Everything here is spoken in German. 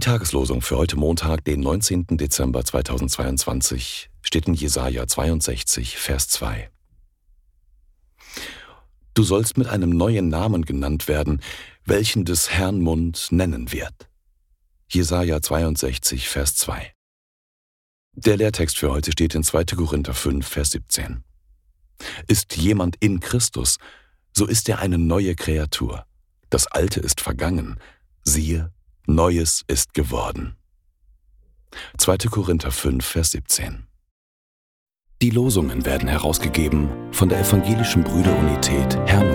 Tageslosung für heute Montag, den 19. Dezember 2022, steht in Jesaja 62, Vers 2. Du sollst mit einem neuen Namen genannt werden, welchen des Herrn Mund nennen wird. Jesaja 62, Vers 2. Der Lehrtext für heute steht in 2. Korinther 5, Vers 17. Ist jemand in Christus, so ist er eine neue Kreatur. Das Alte ist vergangen, siehe, Neues ist geworden. 2. Korinther 5, Vers 17. Die Losungen werden herausgegeben von der Evangelischen Brüderunität Brüdergemeine.